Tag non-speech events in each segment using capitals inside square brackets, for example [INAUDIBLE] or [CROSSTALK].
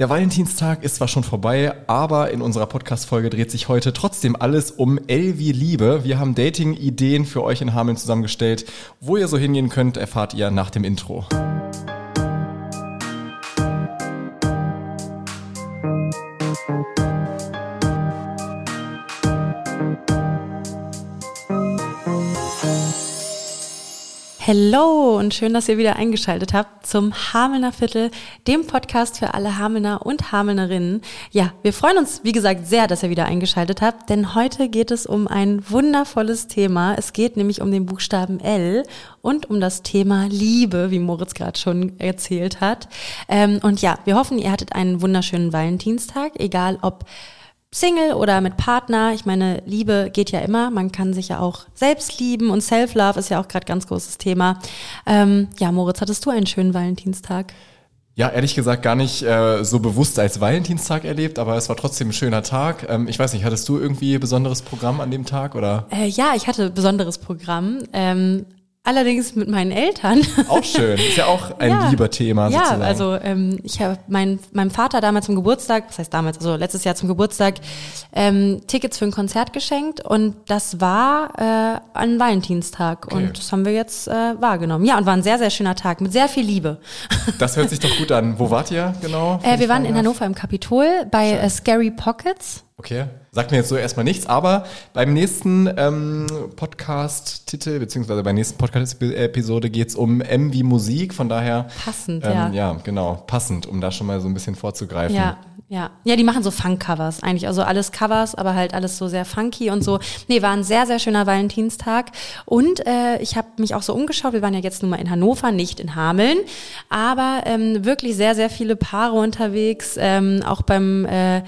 Der Valentinstag ist zwar schon vorbei, aber in unserer Podcast-Folge dreht sich heute trotzdem alles um wie Liebe. Wir haben Dating-Ideen für euch in Hameln zusammengestellt. Wo ihr so hingehen könnt, erfahrt ihr nach dem Intro. Hello und schön, dass ihr wieder eingeschaltet habt zum Hamelner Viertel, dem Podcast für alle Hamelner und Hamelnerinnen. Ja, wir freuen uns, wie gesagt, sehr, dass ihr wieder eingeschaltet habt, denn heute geht es um ein wundervolles Thema. Es geht nämlich um den Buchstaben L und um das Thema Liebe, wie Moritz gerade schon erzählt hat. Ähm, und ja, wir hoffen, ihr hattet einen wunderschönen Valentinstag, egal ob Single oder mit Partner. Ich meine, Liebe geht ja immer. Man kann sich ja auch selbst lieben und Self-Love ist ja auch gerade ganz großes Thema. Ähm, ja, Moritz, hattest du einen schönen Valentinstag? Ja, ehrlich gesagt gar nicht äh, so bewusst als Valentinstag erlebt, aber es war trotzdem ein schöner Tag. Ähm, ich weiß nicht, hattest du irgendwie besonderes Programm an dem Tag oder? Äh, ja, ich hatte besonderes Programm. Ähm, Allerdings mit meinen Eltern. Auch schön. Ist ja auch ein [LAUGHS] ja, lieber Thema sozusagen. Ja, also ähm, ich habe mein, meinem Vater damals zum Geburtstag, was heißt damals, also letztes Jahr zum Geburtstag, ähm, Tickets für ein Konzert geschenkt und das war äh, an Valentinstag okay. und das haben wir jetzt äh, wahrgenommen. Ja, und war ein sehr, sehr schöner Tag mit sehr viel Liebe. [LAUGHS] Das hört sich doch gut an. Wo wart ihr genau? Äh, wir waren in Hannover im Kapitol bei äh, Scary Pockets. Okay. Sagt mir jetzt so erstmal nichts, aber beim nächsten ähm, Podcast-Titel, beziehungsweise bei der nächsten Podcast-Episode geht es um M wie Musik, von daher. Passend, ähm, ja. Ja, genau, passend, um da schon mal so ein bisschen vorzugreifen. Ja. Ja, ja, die machen so Funk-Covers eigentlich, also alles Covers, aber halt alles so sehr funky und so. Nee, war ein sehr, sehr schöner Valentinstag und äh, ich habe mich auch so umgeschaut, wir waren ja jetzt nun mal in Hannover, nicht in Hameln, aber ähm, wirklich sehr, sehr viele Paare unterwegs, ähm, auch beim... Äh,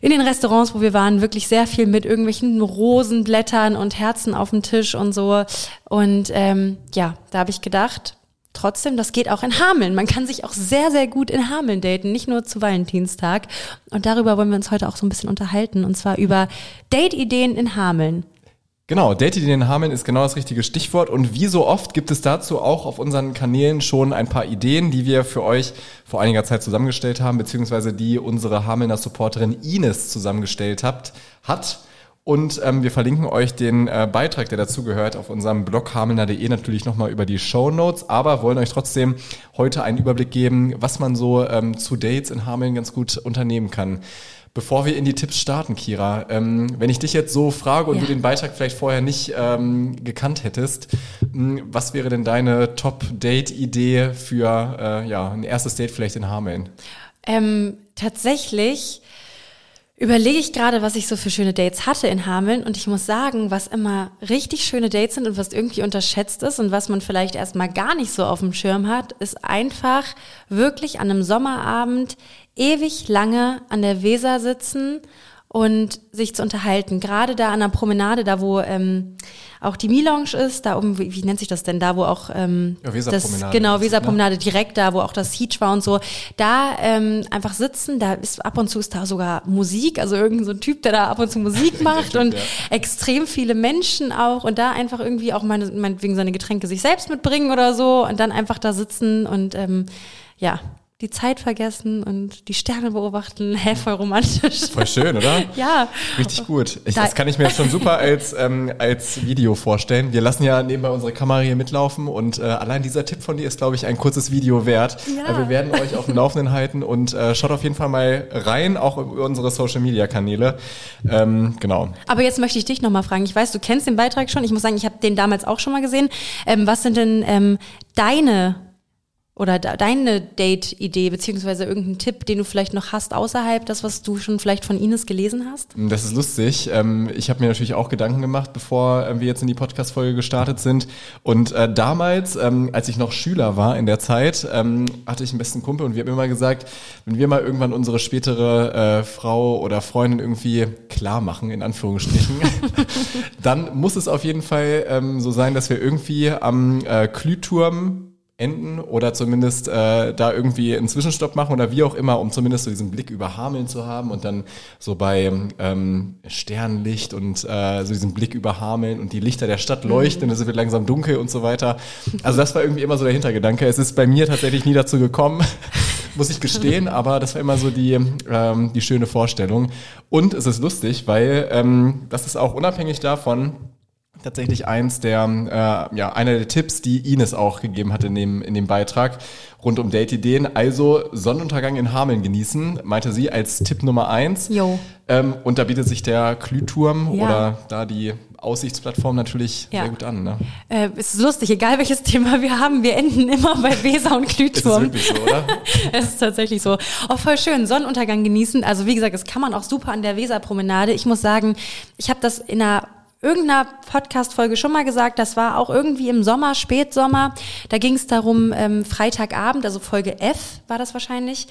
in den Restaurants, wo wir waren, wirklich sehr viel mit irgendwelchen Rosenblättern und Herzen auf dem Tisch und so. Und ähm, ja, da habe ich gedacht, trotzdem, das geht auch in Hameln. Man kann sich auch sehr, sehr gut in Hameln daten, nicht nur zu Valentinstag. Und darüber wollen wir uns heute auch so ein bisschen unterhalten, und zwar über Date-Ideen in Hameln. Genau, Date in Hameln ist genau das richtige Stichwort. Und wie so oft gibt es dazu auch auf unseren Kanälen schon ein paar Ideen, die wir für euch vor einiger Zeit zusammengestellt haben, beziehungsweise die unsere Hamelner Supporterin Ines zusammengestellt habt, hat. Und ähm, wir verlinken euch den äh, Beitrag, der dazugehört, auf unserem Blog hamelner.de natürlich nochmal über die Show Notes, aber wollen euch trotzdem heute einen Überblick geben, was man so ähm, zu Dates in Hameln ganz gut unternehmen kann. Bevor wir in die Tipps starten, Kira, ähm, wenn ich dich jetzt so frage und ja. du den Beitrag vielleicht vorher nicht ähm, gekannt hättest, mh, hm, was wäre denn deine Top-Date-Idee für äh, ja, ein erstes Date vielleicht in Hameln? Ähm, tatsächlich überlege ich gerade, was ich so für schöne Dates hatte in Hameln und ich muss sagen, was immer richtig schöne Dates sind und was irgendwie unterschätzt ist und was man vielleicht erstmal gar nicht so auf dem Schirm hat, ist einfach wirklich an einem Sommerabend ewig lange an der Weser sitzen und sich zu unterhalten. Gerade da an der Promenade, da wo ähm, auch die Milounge ist, da um, wie, wie nennt sich das denn, da wo auch ähm, ja, Weserpromenade. Genau, Weserpromenade direkt da, wo auch das Siege war und so. Da ähm, einfach sitzen, da ist ab und zu ist da sogar Musik, also irgendein so ein Typ, der da ab und zu Musik [LAUGHS] macht typ, und ja. extrem viele Menschen auch und da einfach irgendwie auch meine, meinetwegen seine Getränke sich selbst mitbringen oder so und dann einfach da sitzen und ähm, ja, die Zeit vergessen und die Sterne beobachten. Hä, voll romantisch. Voll schön, oder? [LAUGHS] ja. Richtig gut. Ich, das kann ich mir schon super als, ähm, als Video vorstellen. Wir lassen ja nebenbei unsere Kamera hier mitlaufen und äh, allein dieser Tipp von dir ist, glaube ich, ein kurzes Video wert. Ja. Also wir werden euch auf dem Laufenden halten und äh, schaut auf jeden Fall mal rein, auch über unsere Social-Media-Kanäle. Ähm, genau. Aber jetzt möchte ich dich nochmal fragen. Ich weiß, du kennst den Beitrag schon. Ich muss sagen, ich habe den damals auch schon mal gesehen. Ähm, was sind denn ähm, deine oder deine Date-Idee, beziehungsweise irgendeinen Tipp, den du vielleicht noch hast, außerhalb das, was du schon vielleicht von Ines gelesen hast? Das ist lustig. Ähm, ich habe mir natürlich auch Gedanken gemacht, bevor äh, wir jetzt in die Podcast-Folge gestartet sind. Und äh, damals, ähm, als ich noch Schüler war in der Zeit, ähm, hatte ich einen besten Kumpel und wir haben immer gesagt, wenn wir mal irgendwann unsere spätere äh, Frau oder Freundin irgendwie klar machen, in Anführungsstrichen, [LAUGHS] dann muss es auf jeden Fall so sein, dass wir irgendwie am Klüturm enden oder zumindest äh, da irgendwie einen Zwischenstopp machen oder wie auch immer, um zumindest so diesen Blick über Hameln zu haben und dann so bei ähm, Sternlicht und äh, so diesen Blick über Hameln und die Lichter der Stadt leuchten mhm. und es wird langsam dunkel und so weiter. Also das war irgendwie immer so der Hintergedanke. Es ist bei mir tatsächlich nie dazu gekommen. [LAUGHS] muss ich gestehen, aber das war immer so die, ähm, die schöne Vorstellung. Und es ist lustig, weil ähm, das ist auch unabhängig davon, tatsächlich eins der, äh, ja, einer der Tipps, die Ines auch gegeben hat in dem, in dem Beitrag rund um Date-Ideen. Also Sonnenuntergang in Hameln genießen, meinte sie als Tipp Nummer eins. Jo. Ähm, und da bietet sich der Glühturm Ja. oder da die Aussichtsplattform natürlich Ja. sehr gut an. Ne? Äh, es ist lustig, egal welches [LAUGHS] Thema wir haben, wir enden immer bei Weser und Ist es Glühturm. wirklich so, oder? [LAUGHS] Es ist tatsächlich so. Oh, voll schön. Sonnenuntergang genießen. Also wie gesagt, das kann man auch super an der Weserpromenade. Ich muss sagen, ich habe das in einer irgendeiner Podcast-Folge schon mal gesagt, das war auch irgendwie im Sommer, Spätsommer. Da ging es darum, ähm, Freitagabend, also Folge F war das wahrscheinlich.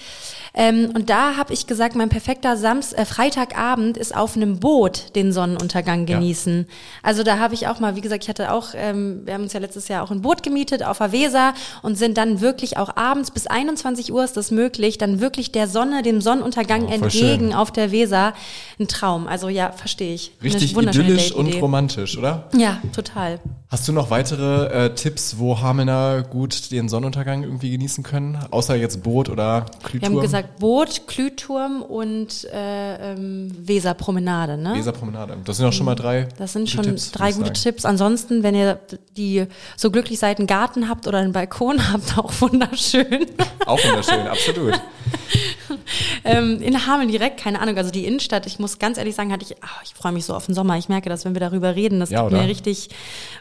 Ähm, und da habe ich gesagt, mein perfekter Samst äh, Freitagabend ist auf einem Boot den Sonnenuntergang Ja. genießen. Also da habe ich auch mal, wie gesagt, ich hatte auch, ähm, wir haben uns ja letztes Jahr auch ein Boot gemietet auf der Weser und sind dann wirklich auch abends bis 21 Uhr ist das möglich, dann wirklich der Sonne, dem Sonnenuntergang Oh, entgegen schön. auf der Weser. Ein Traum. Also ja, verstehe ich. Eine Richtig wunderschöne idyllisch und. Romantisch, oder? Ja, total. Hast du noch weitere äh, Tipps, wo Hamelner gut den Sonnenuntergang irgendwie genießen können? Außer jetzt Boot oder Wir Glühturm? haben gesagt Boot, Glühturm und äh, ähm, Weserpromenade, ne? Weserpromenade. Das sind auch schon mal drei Das sind schon Tipps, drei gute sagen. Tipps. Ansonsten, wenn ihr die so glücklich seid, einen Garten habt oder einen Balkon [LAUGHS] habt, auch wunderschön. Auch wunderschön, absolut. [LAUGHS] ähm, in Hameln direkt, keine Ahnung, also die Innenstadt, ich muss ganz ehrlich sagen, hatte ich, ach, ich freue mich so auf den Sommer. Ich merke das, wenn wir darüber reden, das Ja, oder? mir richtig,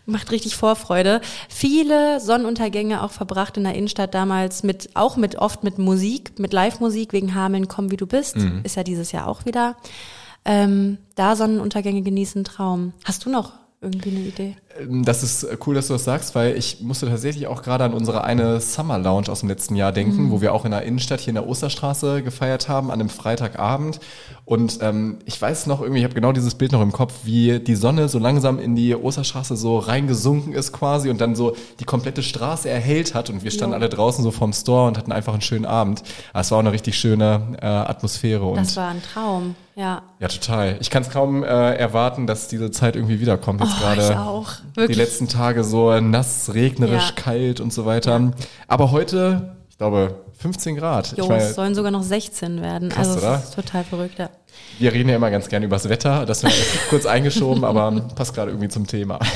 macht richtig Vorfreude. Viele Sonnenuntergänge auch verbracht in der Innenstadt damals mit, auch mit, oft mit Musik, mit Live-Musik wegen Hameln, komm wie du bist. Mhm. Ist ja dieses Jahr auch wieder. Ähm, da Sonnenuntergänge genießen, Traum. Hast du noch irgendwie eine Idee? Ähm, Das ist cool, dass du das sagst, weil ich musste tatsächlich auch gerade an unsere eine Summer Lounge aus dem letzten Jahr denken, wo wir auch in der Innenstadt hier in der Osterstraße gefeiert haben, an einem Freitagabend. Und ähm, ich weiß noch irgendwie, ich habe genau dieses Bild noch im Kopf, wie die Sonne so langsam in die Osterstraße so reingesunken ist quasi und dann so die komplette Straße erhellt hat und wir standen Jo. alle draußen so vorm Store und hatten einfach einen schönen Abend. Aber Es war auch eine richtig schöne äh, Atmosphäre und Das war ein Traum, ja. ja, total. Ich kann es kaum äh, erwarten, dass diese Zeit irgendwie wiederkommt. Jetzt Oh, gerade ich auch. die letzten Tage so nass, regnerisch, Ja. kalt und so weiter. Aber heute, ich glaube, 15 Grad. Jo, ich meine, es sollen sogar noch 16 werden. Krass, also oder? es ist total verrückt, ja. wir reden ja immer ganz gerne übers Wetter. Das wäre [LAUGHS] kurz eingeschoben, aber passt gerade irgendwie zum Thema. [LAUGHS]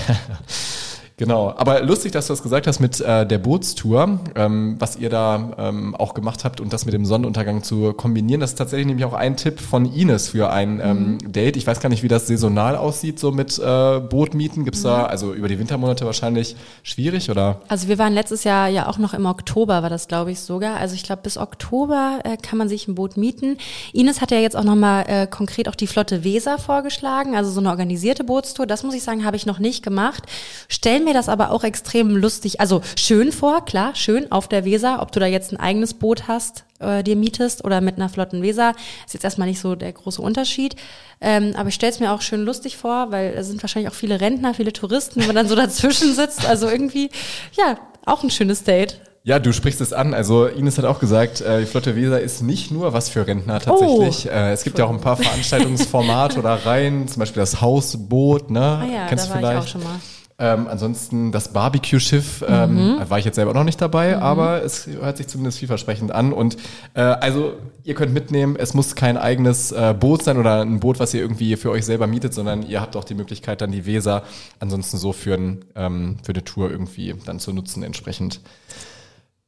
Genau, aber lustig, dass du das gesagt hast mit äh, der Bootstour, ähm, was ihr da ähm, auch gemacht habt und das mit dem Sonnenuntergang zu kombinieren. Das ist tatsächlich nämlich auch ein Tipp von Ines für ein ähm, Date. Ich weiß gar nicht, wie das saisonal aussieht, so mit äh, Bootmieten. Gibt's da, also über die Wintermonate wahrscheinlich schwierig oder? Also wir waren letztes Jahr ja auch noch im Oktober, war das glaube ich sogar. Also ich glaube bis Oktober äh, kann man sich ein Boot mieten. Ines hat ja jetzt auch nochmal äh, konkret auch die Flotte Weser vorgeschlagen, also so eine organisierte Bootstour. Das muss ich sagen, habe ich noch nicht gemacht. Stell mir das aber auch extrem lustig, also schön vor, klar, schön auf der Weser. Ob du da jetzt ein eigenes Boot hast, äh, dir mietest oder mit einer flotten Weser, ist jetzt erstmal nicht so der große Unterschied. Ähm, aber ich stelle es mir auch schön lustig vor, weil es sind wahrscheinlich auch viele Rentner, viele Touristen, wo man dann so dazwischen sitzt. Also irgendwie, ja, auch ein schönes Date. Ja, du sprichst es an. Also Ines hat auch gesagt, äh, die Flotte Weser ist nicht nur was für Rentner tatsächlich. Oh. Äh, es gibt ja auch ein paar Veranstaltungsformate oder Reihen, zum Beispiel das Hausboot, ne? Ah ja, Kennst da du war vielleicht? ich auch schon mal. Ähm, ansonsten das Barbecue-Schiff ähm, Mhm. war ich jetzt selber noch nicht dabei, aber es hört sich zumindest vielversprechend an. Und äh, also ihr könnt mitnehmen, es muss kein eigenes äh, Boot sein oder ein Boot, was ihr irgendwie für euch selber mietet, sondern ihr habt auch die Möglichkeit, dann die Weser ansonsten so für, ein, ähm, für eine Tour irgendwie dann zu nutzen entsprechend.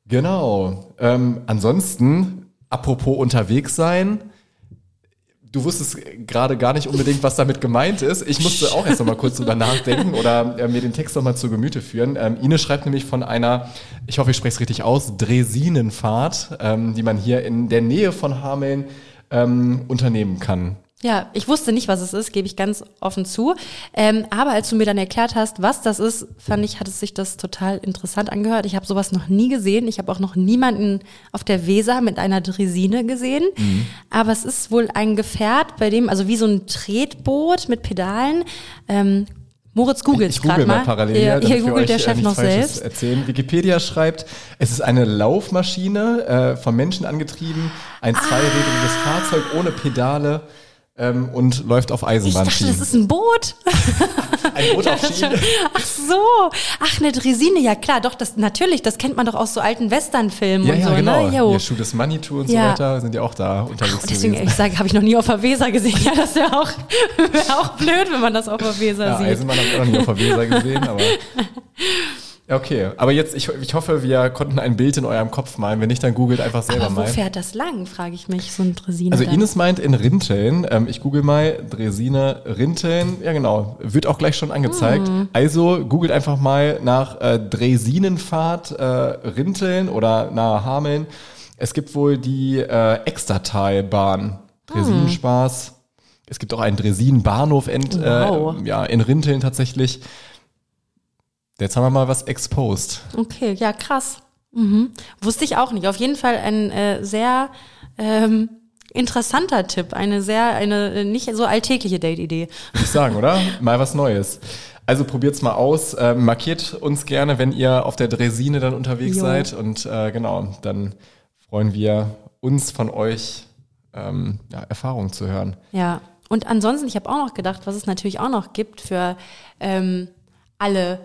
Genau. Ähm, ansonsten, apropos unterwegs sein, du wusstest gerade gar nicht unbedingt, was damit gemeint ist. Ich musste auch erst noch mal kurz drüber nachdenken oder äh, mir den Text noch mal zu Gemüte führen. Ähm, Ine schreibt nämlich von einer, ich hoffe, ich spreche es richtig aus, Dresinenfahrt, ähm, die man hier in der Nähe von Hameln ähm, unternehmen kann. Ja, ich wusste nicht, was es ist, gebe ich ganz offen zu. Ähm, aber als du mir dann erklärt hast, was das ist, fand ich, hat es sich das total interessant angehört. Ich habe sowas noch nie gesehen. Ich habe auch noch niemanden auf der Weser mit einer Dresine gesehen. Aber es ist wohl ein Gefährt, bei dem, also wie so ein Tretboot mit Pedalen. Ähm, Moritz googelt Ich google mal parallel, Hier, hier googelt der Chef noch Falsches selbst. Erzählen. Wikipedia schreibt, es ist eine Laufmaschine, äh, vom Menschen angetrieben, ein Ah. zweirädriges Fahrzeug ohne Pedale ähm, und läuft auf Ich dachte, das Eisenbahnschienen. ist ein Boot. [LAUGHS] Ein Boot auf Schienen. Ach so, ach eine Dresine, ja klar, doch das natürlich, das kennt man doch aus so alten Westernfilmen Ja, und ja, so, genau. ne? Ja, is Money Tour und Ja. so weiter sind ja auch da unterwegs Und deswegen, gewesen. ich sage, habe ich noch nie auf der Weser gesehen. Ja, das wäre auch, [LAUGHS] wär auch blöd, wenn man das auf der Weser Ja, sieht. Eisenbahn habe ich auch noch nie auf der Weser gesehen, aber. [LAUGHS] Okay, aber jetzt, ich, ich hoffe, wir konnten ein Bild in eurem Kopf malen. Wenn nicht, dann googelt einfach selber Aber wo mal. fährt das lang, frage ich mich, so ein Dresine. Also dann. Ines meint in Rinteln, ähm, ich google mal Dresine Rinteln, ja genau, wird auch gleich schon angezeigt. Hm. Also googelt einfach mal nach äh, Dresinenfahrt äh, Rinteln oder nahe Hameln. Es gibt wohl die äh, Extertalbahn, Dresinenspaß. Es gibt auch einen Dresinenbahnhof in, Wow. äh, ja, in Rinteln tatsächlich. Jetzt haben wir mal was exposed. Okay, ja, krass. Mhm. Wusste ich auch nicht. Auf jeden Fall ein äh, sehr ähm, interessanter Tipp. Eine sehr, eine äh, nicht so alltägliche Date-Idee. Würde ich sagen, oder? [LAUGHS] Mal was Neues. Also probiert's mal aus. Ähm, markiert uns gerne, wenn ihr auf der Dresine dann unterwegs Jo. seid. Und äh, genau, dann freuen wir uns von euch, ähm, ja, Erfahrungen zu hören. Ja. Und ansonsten, ich habe auch noch gedacht, was es natürlich auch noch gibt für ähm, alle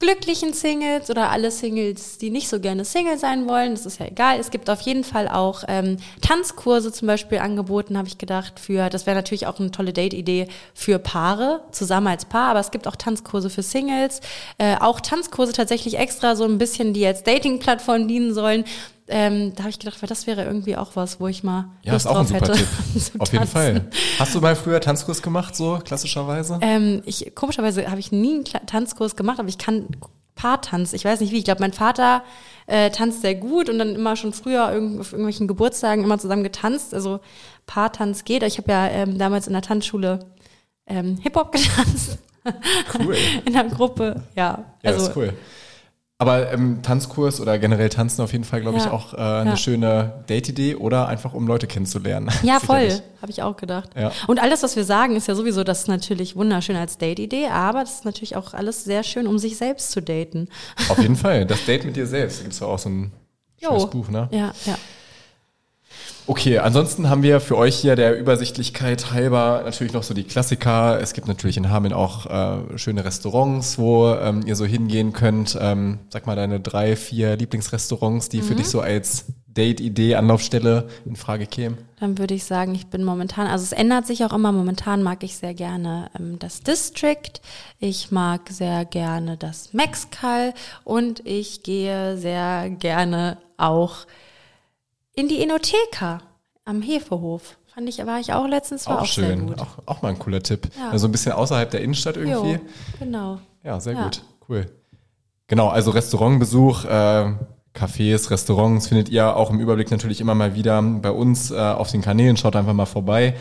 glücklichen Singles oder alle Singles, die nicht so gerne Single sein wollen, das ist ja egal. Es gibt auf jeden Fall auch ähm, Tanzkurse zum Beispiel angeboten, habe ich gedacht, für, das wäre natürlich auch eine tolle Date-Idee für Paare, zusammen als Paar, aber es gibt auch Tanzkurse für Singles, äh, auch Tanzkurse tatsächlich extra so ein bisschen, die als Dating-Plattform dienen sollen. Ähm, da habe ich gedacht, weil das wäre irgendwie auch was, wo ich mal Ja, Lust ist auch ein drauf super hätte. Tipp. [LAUGHS] Auf jeden. Fall. Hast du mal früher Tanzkurs gemacht, so klassischerweise? Ähm, ich, komischerweise habe ich nie einen Kla- Tanzkurs gemacht, aber ich kann Paartanz. Ich weiß nicht wie. Ich glaube, mein Vater äh, tanzt sehr gut und dann immer schon früher irgend, auf irgendwelchen Geburtstagen immer zusammen getanzt. Also Paartanz geht. Ich habe ja ähm, damals in der Tanzschule ähm, Hip-Hop [LAUGHS] getanzt. Cool. In der Gruppe, ja. Ja, also, ist cool. Aber ähm, Tanzkurs oder generell Tanzen auf jeden Fall, glaube ich, Ja. auch äh, eine Ja. schöne Date-Idee oder einfach um Leute kennenzulernen. [LAUGHS] Ja, voll, habe ich auch gedacht. Ja. Und alles, was wir sagen, ist ja sowieso, das ist natürlich wunderschön als Date-Idee, aber das ist natürlich auch alles sehr schön, um sich selbst zu daten. Auf jeden [LAUGHS] Fall. Das Date mit dir selbst. Da gibt's ja auch so ein schönes Buch, ne? Ja, ja. Okay, ansonsten haben wir für euch hier der Übersichtlichkeit halber natürlich noch so die Klassiker. Es gibt natürlich in Hameln auch äh, schöne Restaurants, wo ähm, ihr so hingehen könnt. Ähm, sag mal deine drei, vier Lieblingsrestaurants, die für dich so als Date-Idee, Anlaufstelle in Frage kämen. Dann würde ich sagen, ich bin momentan, also es ändert sich auch immer. Momentan mag ich sehr gerne ähm, das District. Ich mag sehr gerne das Mexcal und ich gehe sehr gerne auch in die Enotheka am Hefehof. Fand ich, war ich auch letztens, war auch, auch sehr schön. gut. Auch, auch mal ein cooler Tipp. Ja. Also ein bisschen außerhalb der Innenstadt irgendwie. Jo, genau. Ja, sehr Ja. gut. Cool. Genau, also Restaurantbesuch, äh, Cafés, Restaurants findet ihr auch im Überblick natürlich immer mal wieder bei uns äh, auf den Kanälen. Schaut einfach mal vorbei.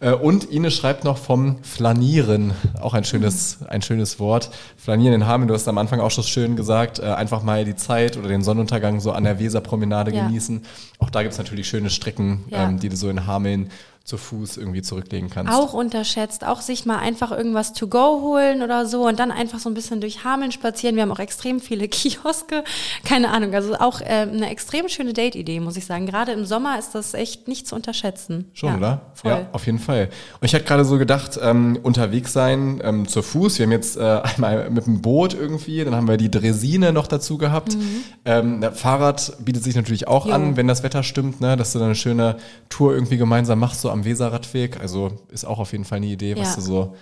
Äh, und Ine schreibt noch vom Flanieren, auch ein schönes, ein schönes Wort. Flanieren in Hameln, du hast am Anfang auch schon schön gesagt, äh, einfach mal die Zeit oder den Sonnenuntergang so an der Weserpromenade Ja. genießen. Auch da gibt's natürlich schöne Strecken, Ja. ähm, die du so in Hameln zu Fuß irgendwie zurücklegen kannst. Auch unterschätzt, auch sich mal einfach irgendwas to go holen oder so und dann einfach so ein bisschen durch Hameln spazieren. Wir haben auch extrem viele [LAUGHS] Kioske, keine Ahnung. Also auch äh, eine extrem schöne Date-Idee, muss ich sagen. Gerade im Sommer ist das echt nicht zu unterschätzen. Schon, ja, oder? Voll. Ja, auf jeden Fall. Und ich hatte gerade so gedacht, ähm, unterwegs sein ähm, zu Fuß. Wir haben jetzt äh, [LAUGHS] einmal mit dem Boot irgendwie, dann haben wir die Dresine noch dazu gehabt. Ähm, der Fahrrad bietet sich natürlich auch Mhm. Jo. an, wenn das Wetter stimmt, ne, dass du dann eine schöne Tour irgendwie gemeinsam machst, so am Weserradweg. Also ist auch auf jeden Fall eine Idee, was Ja. du so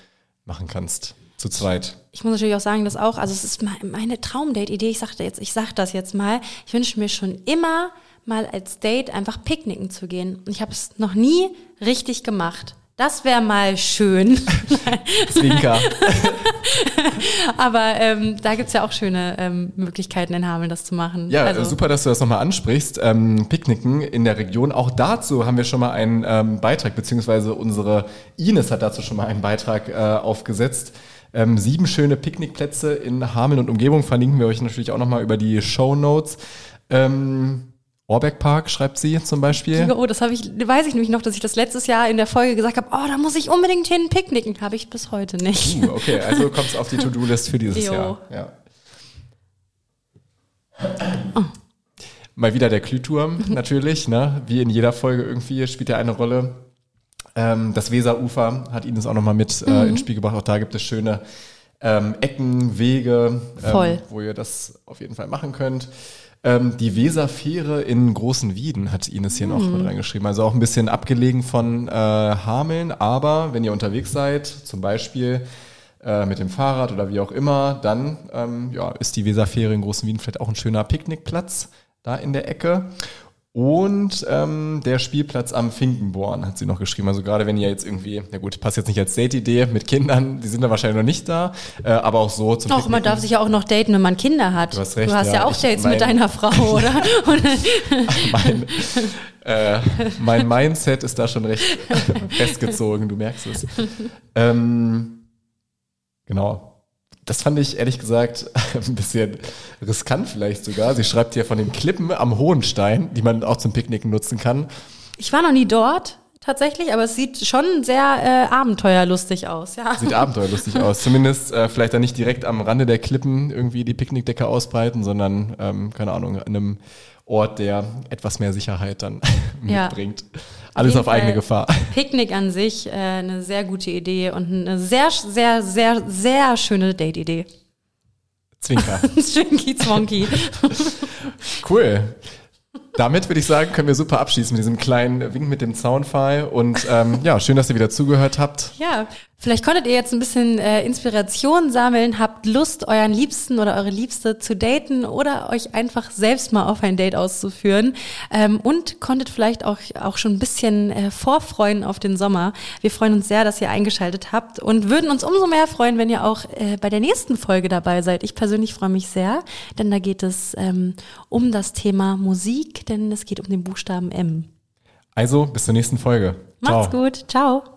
machen kannst. Zu zweit. Ich muss natürlich auch sagen, dass auch, also es ist me- meine Traumdate-Idee, ich sagte jetzt, ich sag das jetzt mal, ich wünsche mir schon immer mal als Date einfach picknicken zu gehen. Und ich habe es noch nie richtig gemacht. Das wäre mal schön. [LAUGHS] Zwinker. [LAUGHS] Aber ähm, da gibt's ja auch schöne ähm, Möglichkeiten in Hameln, das zu machen. Ja, also, super, dass du das nochmal ansprichst. Ähm, Picknicken in der Region. Auch dazu haben wir schon mal einen ähm, Beitrag, beziehungsweise unsere Ines hat dazu schon mal einen Beitrag äh, aufgesetzt. Ähm, sieben schöne Picknickplätze in Hameln und Umgebung verlinken wir euch natürlich auch nochmal über die Show Notes. Ähm, Orbeck Park schreibt sie zum Beispiel. Oh, das habe ich, weiß ich nämlich noch, dass ich das letztes Jahr in der Folge gesagt habe, oh, da muss ich unbedingt hin picknicken. Habe ich bis heute nicht. Uh, okay, also [LAUGHS] kommt es auf die To-Do-List für dieses Jo. Jahr. Ja. Mal wieder der Glühturm natürlich, ne? Wie in jeder Folge irgendwie spielt er eine Rolle. Ähm, das Weserufer hat Ines auch nochmal mit äh, ins Spiel gebracht. Auch da gibt es schöne ähm, Ecken, Wege. Ähm, wo ihr das auf jeden Fall machen könnt. Ähm, die Weserfähre in Großen Wieden hat Ines hier noch Mhm. mit reingeschrieben. Also auch ein bisschen abgelegen von äh, Hameln, aber wenn ihr unterwegs seid, zum Beispiel äh, mit dem Fahrrad oder wie auch immer, dann ähm, ja, ist die Weserfähre in Großen Wieden vielleicht auch ein schöner Picknickplatz da in der Ecke. Und ähm, der Spielplatz am Finkenborn hat sie noch geschrieben. Also gerade wenn ihr jetzt irgendwie, na gut, passt jetzt nicht als Date-Idee mit Kindern, die sind da wahrscheinlich noch nicht da, äh, aber auch so zum Doch, man darf sich ja auch noch daten, wenn man Kinder hat. Du hast recht, Du hast ja, ja. auch Dates mein- mit deiner Frau, [LAUGHS] oder? [LAUGHS] Mein, äh, mein Mindset ist da schon recht [LAUGHS] festgezogen, du merkst es. Ähm, genau. Das fand ich ehrlich gesagt [LAUGHS] ein bisschen riskant vielleicht sogar. Sie schreibt hier von den Klippen am Hohenstein, die man auch zum Picknicken nutzen kann. ich war noch nie dort, tatsächlich, aber es sieht schon sehr äh, abenteuerlustig aus, ja. Sieht abenteuerlustig aus. Zumindest äh, vielleicht dann nicht direkt am Rande der Klippen irgendwie die Picknickdecke ausbreiten, sondern, ähm, keine Ahnung, an einem Ort, der etwas mehr Sicherheit dann [LAUGHS] Ja. mitbringt. Alles jeden auf eigene. Gefahr. Picknick an sich, äh, eine sehr gute Idee und eine sehr, sehr, sehr, sehr schöne Date-Idee. Zwinker. [LAUGHS] Zwinky Zwonky. Cool. Damit würde ich sagen, können wir super abschließen mit diesem kleinen Wink mit dem Zaunpfahl. Und ähm, ja, schön, dass ihr wieder zugehört habt. Ja, vielleicht konntet ihr jetzt ein bisschen äh, Inspiration sammeln, habt Lust, euren Liebsten oder eure Liebste zu daten oder euch einfach selbst mal auf ein Date auszuführen ähm, und konntet vielleicht auch, auch schon ein bisschen äh, vorfreuen auf den Sommer. Wir freuen uns sehr, dass ihr eingeschaltet habt und würden uns umso mehr freuen, wenn ihr auch äh, bei der nächsten Folge dabei seid. Ich persönlich freue mich sehr, denn da geht es ähm, um das Thema Musik, denn es geht um den Buchstaben M. Also, bis zur nächsten Folge. Macht's Ciao. gut, ciao.